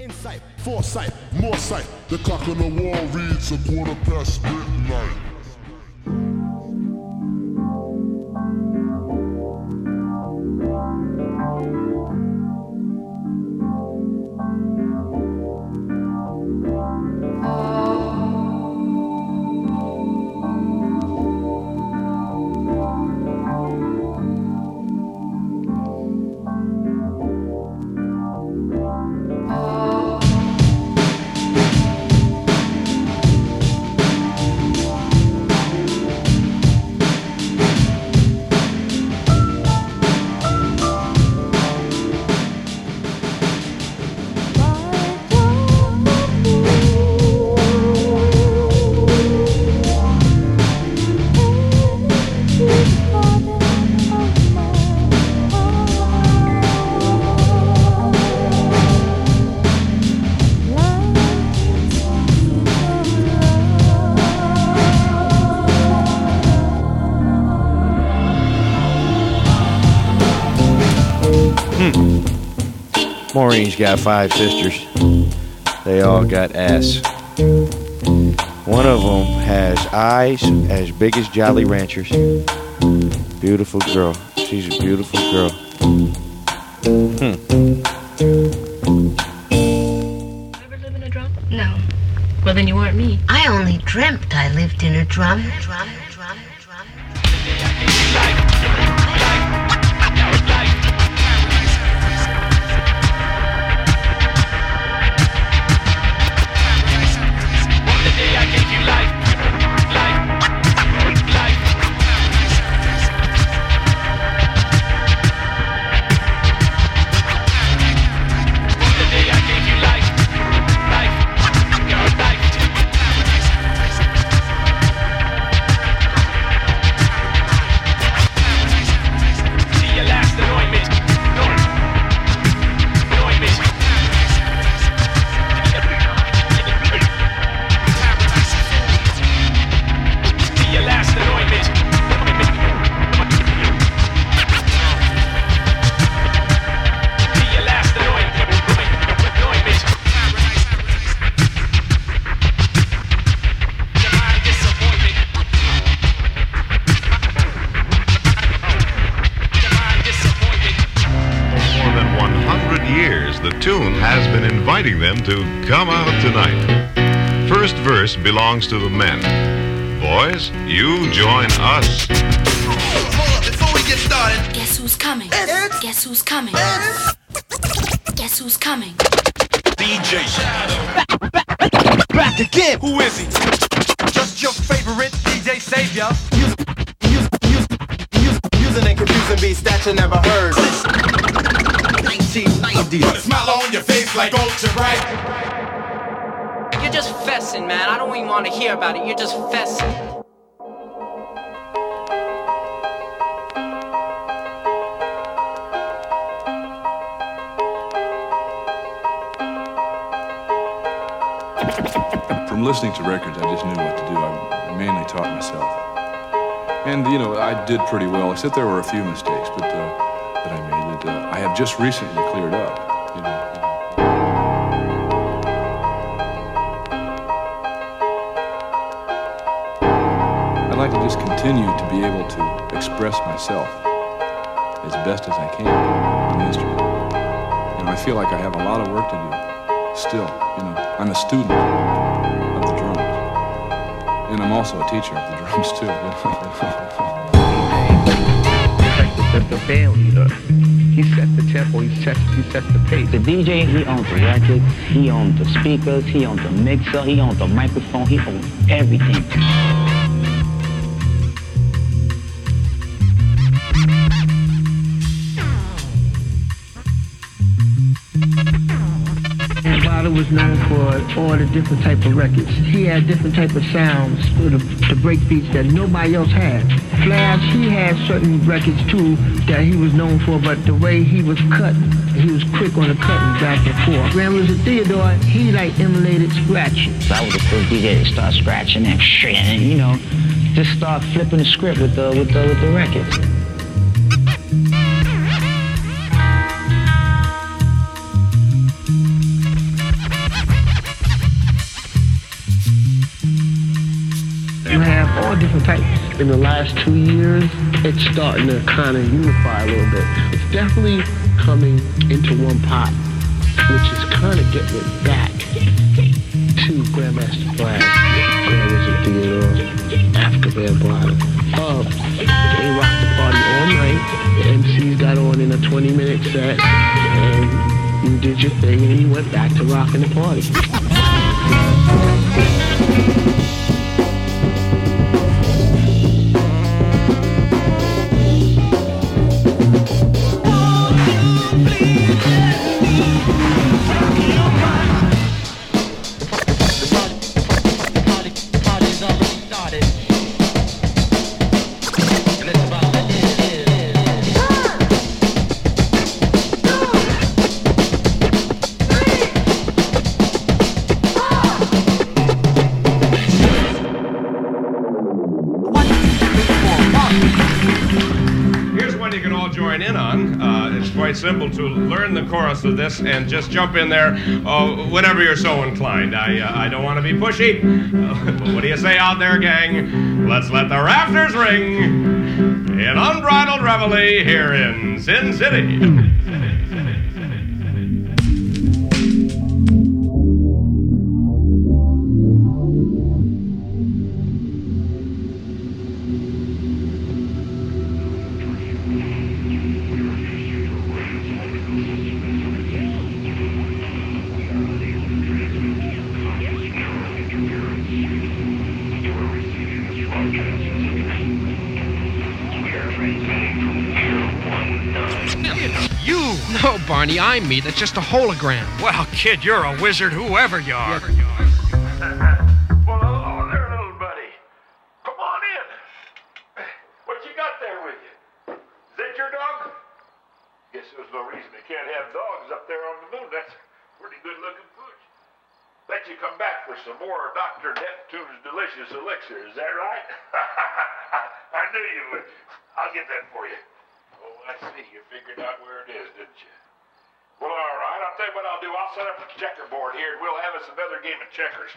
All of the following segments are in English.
Insight, foresight, more sight. The clock on the wall reads a quarter past midnight. Maureen's got five sisters. They all got ass. One of them has eyes as big as Jolly Ranchers. Beautiful girl. She's a beautiful girl. Hmm. Ever live in a drum? No. Well, then you weren't me. I only dreamt I lived in a drum. Drum, drum, drum. Belongs to the men. Boys, you join us. Hold up, before we get started, Guess who's coming? It's Guess who's coming? Guess who's coming? DJ Shadow. Back again. Who is he? Just your favorite DJ savior. Use, use, use, use, using and confusing beats that you never heard. 1990. Put a smile on your face like ultra bright. You're just fessing, man. I don't even want to hear about it. You're just fessing. From listening to records, I just knew what to do. I, mainly taught myself. And, you know, I did pretty well, except there were a few mistakes but, uh, that I made that uh, I have just recently cleared up. Continue to be able to express myself as best as I can on the instrument. You know, I feel like I have a lot of work to do still. You know, I'm a student of the drums. And I'm also a teacher of the drums too. You know? the, the band leader. He sets the tempo, he sets he sets the pace. The DJ, he owns the record, he owns the speakers, he owns the mixer, he owns the microphone, he owns everything. Was known for all the different type of records. He had different type of sounds for the, the break beats that nobody else had. Flash, he had certain records too that he was known for, but the way he was cut, he was quick on the cutting back and forth. Grand a Theodore, he like emulated scratching. I was the first DJ to start scratching and and you know, just start flipping the script with the with the with the records. In the last two years, it's starting to kind of unify a little bit. It's definitely coming into one pot, which is kind of getting it back to Grandmaster Flash, Grand Wizard Theodore, Afrika Bambaataa. Uh, they rocked the party all night. The MCs got on in a 20 minute set, and you did your thing, and you went back to rocking the party. Chorus of this and just jump in there uh, whenever you're so inclined. I, uh, I don't want to be pushy, uh, but what do you say out there, gang? Let's let the rafters ring in unbridled reveille here in Sin City. Barney, I'm me. That's just a hologram. Well, kid, you're a wizard, whoever you are. Well, hello there, little buddy. Come on in. What you got there with you? Is that your dog? Guess there's no reason they can't have dogs up there on the moon. That's pretty good looking pooch. Bet you come back for some more Dr. Neptune's delicious elixir. Is that right? I knew you would. I'll get that for you. Oh, I see. You figured out where it is, didn't you? Well, all right. I'll tell you what I'll do. I'll set up a checkerboard here, and we'll have us another game of checkers.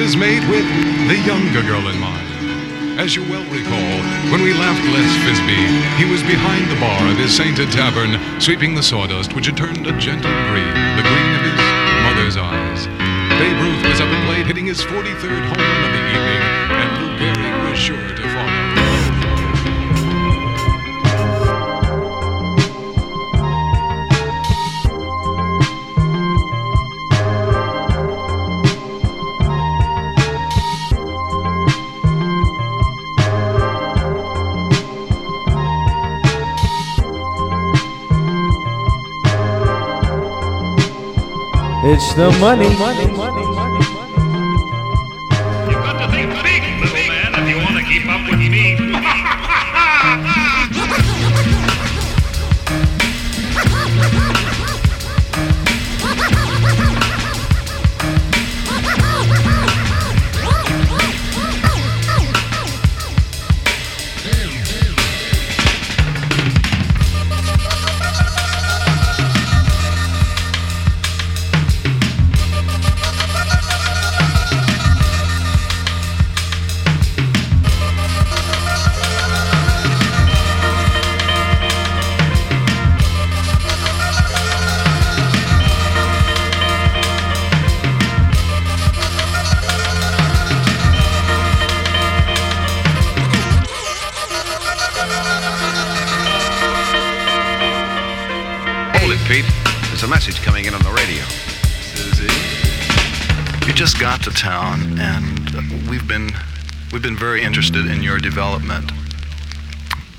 Molasses made with the younger girl in mind. As you well recall, when we left Les Fisbee, he was behind the bar of his sainted tavern, sweeping the sawdust which had turned a gentle green, the green of his mother's eyes. Babe Ruth was up and plate, hitting his 43rd home run of the evening, and Lou Gehrig was sure to It's the money. You've message coming in on the radio. Susie, you just got to town, and we've been we've been very interested in your development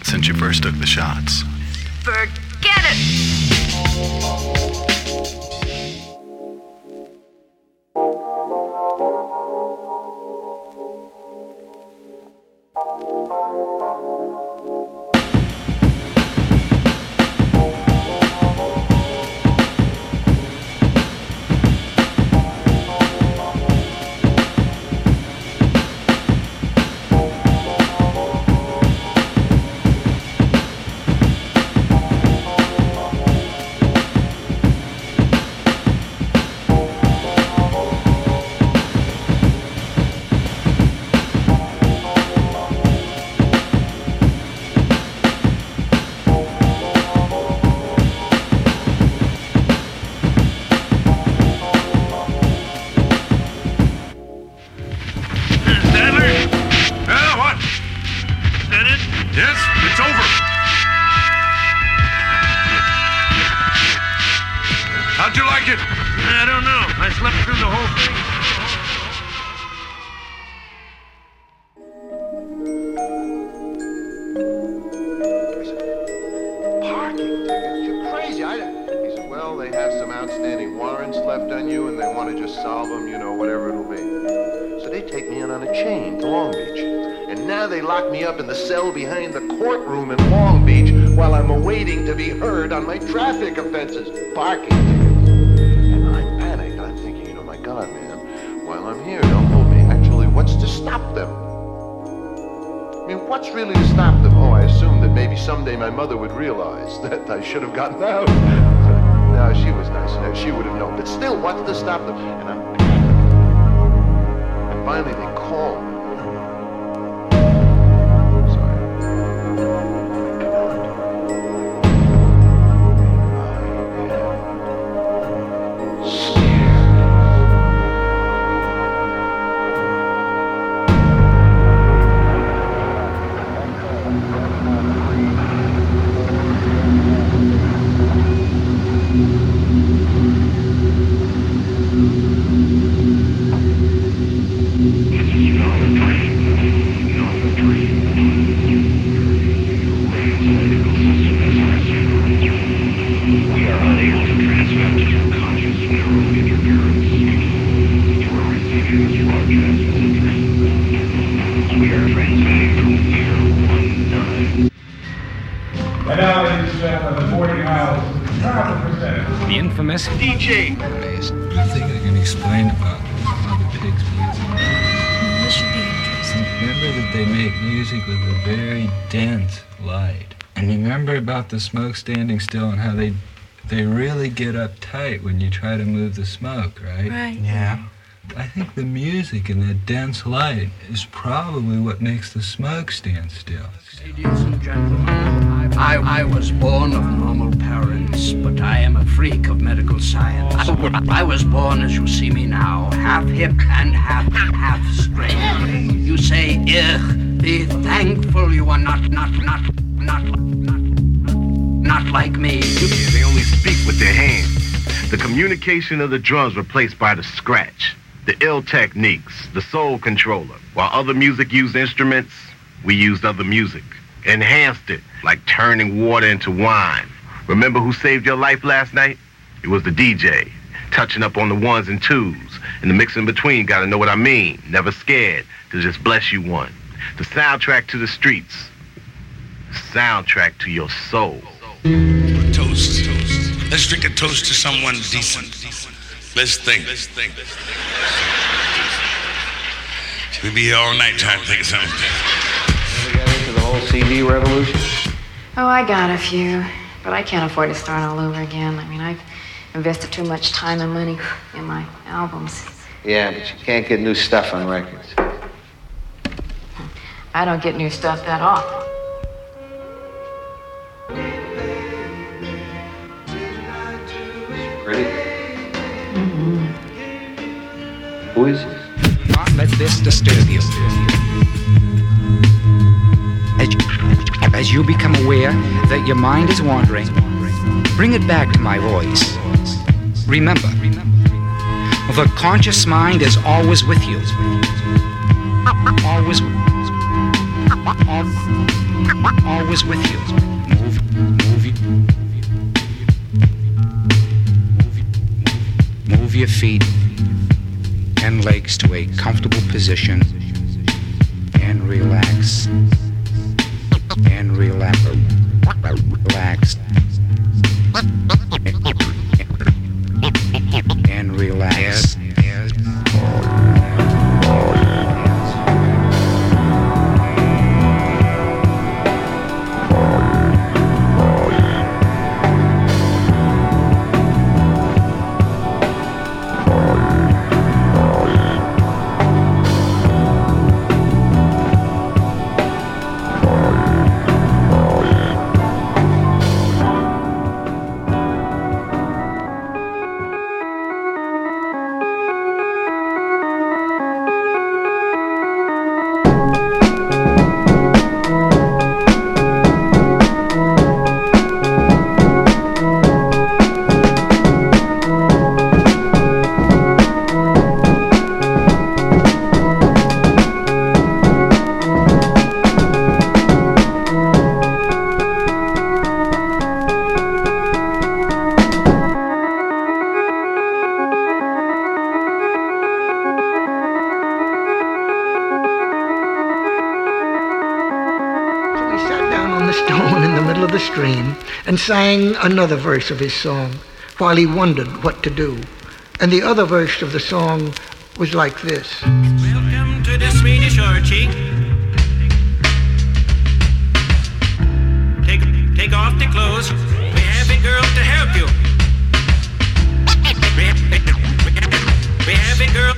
since you first took the shots. Forget it! Warrants left on you, and they want to just solve them, you know, whatever it'll be. So they take me in on a chain to Long Beach. And now they lock me up in the cell behind the courtroom in Long Beach while I'm awaiting to be heard on my traffic offenses. Parking tickets. And I'm panicked. I'm thinking, you know, my God, man, while I'm here, don't hold me. Actually, what's to stop them? I mean, what's really to stop them? Oh, I assumed that maybe someday my mother would realize that I should have gotten out. She would have known. But still, what's to stop them? And and finally they call the 40 miles travel percentage. The infamous DJ. I think I can explain about how the pigs music. This should be interesting. Remember that they make music with a very dense light. And remember about the smoke standing still and how they they really get uptight when you try to move the smoke, right? Right. Yeah. I think the music and the dense light is probably what makes the smoke stand still. Ladies and gentlemen, I, I was born of normal parents, but I am a freak of medical science. I, I was born as you see me now, half hip and half half straight. You say, ugh, be thankful you are not not not not not not like me. Yeah, they only speak with their hands. The communication of the drums replaced by the scratch, the ill techniques, the soul controller. While other music used instruments, we used other music. Enhanced it, like turning water into wine. Remember who saved your life last night? It was the DJ, touching up on the ones and twos. And the mix in between, gotta know what I mean. Never scared to just bless you one. The soundtrack to the streets. Soundtrack to your soul. Toast. Let's drink a toast to someone decent. Let's think. We'll be here all night trying to think of something. into the whole CD revolution? Oh, I got a few, but I can't afford to start all over again. I mean, I've invested too much time and money in my albums. Yeah, but you can't get new stuff on records. I don't get new stuff that often. Not let this disturb you. As, you become aware that your mind is wandering, Bring it back to my voice. Remember, the conscious mind is always with you. Always, al- always with you. Move, move, move, move your feet and legs to a comfortable position and relax. And relax. Relax. Sang another verse of his song while he wondered what to do. And the other verse of the song was like this. Welcome to the Swedish Orchard. Take, take off the clothes. We have a girl to help you. We have, we have a girl.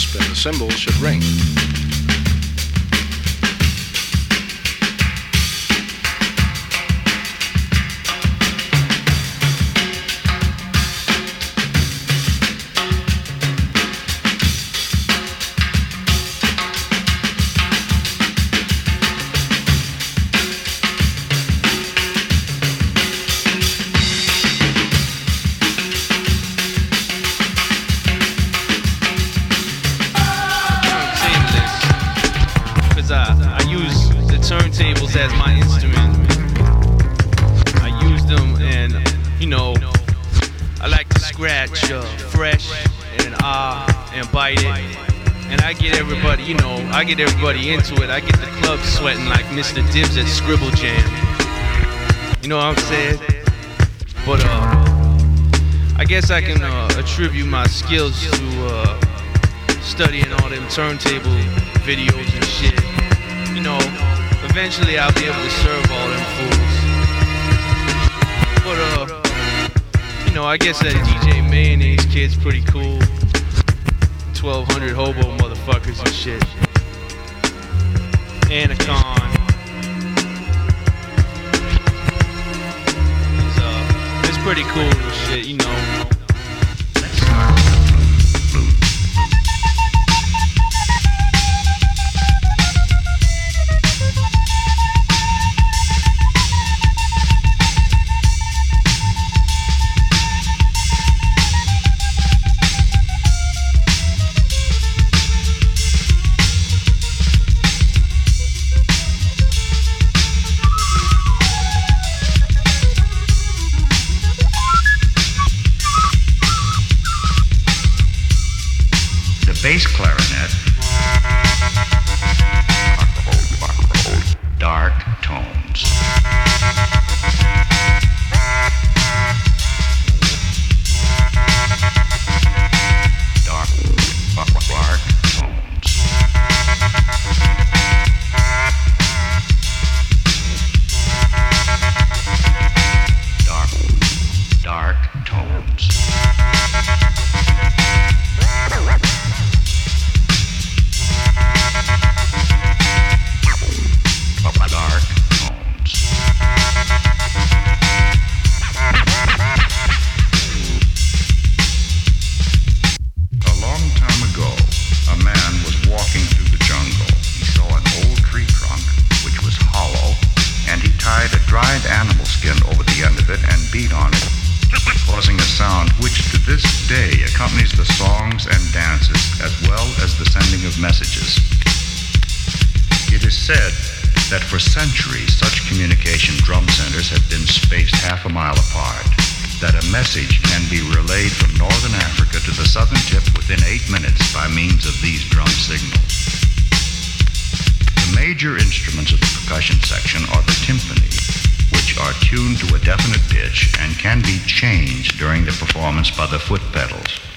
Crisp and the cymbals should ring. Mr. Dibs at Scribble Jam. You know what I'm saying? But uh, I guess I can uh, attribute my skills to uh, studying all them turntable videos and shit. You know, eventually I'll be able to serve all them fools. But uh, you know, I guess that DJ Mayonnaise kid's pretty cool. 1200 hobo motherfuckers and shit. Anticon. Pretty cool shit, you know. can be relayed from northern Africa to the southern tip within eight minutes by means of these drum signals. The major instruments of the percussion section are the timpani, which are tuned to a definite pitch and can be changed during the performance by the foot pedals.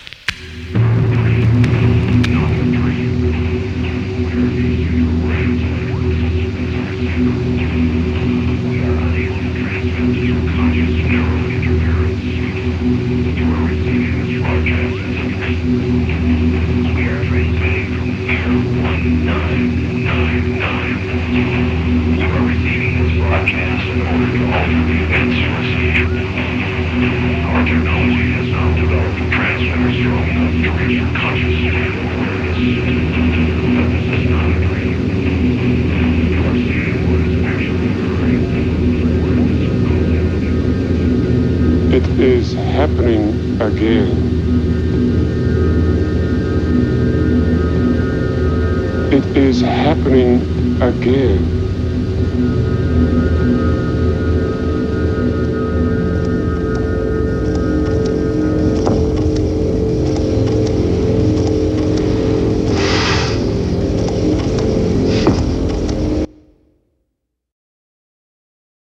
happening again. It is happening again.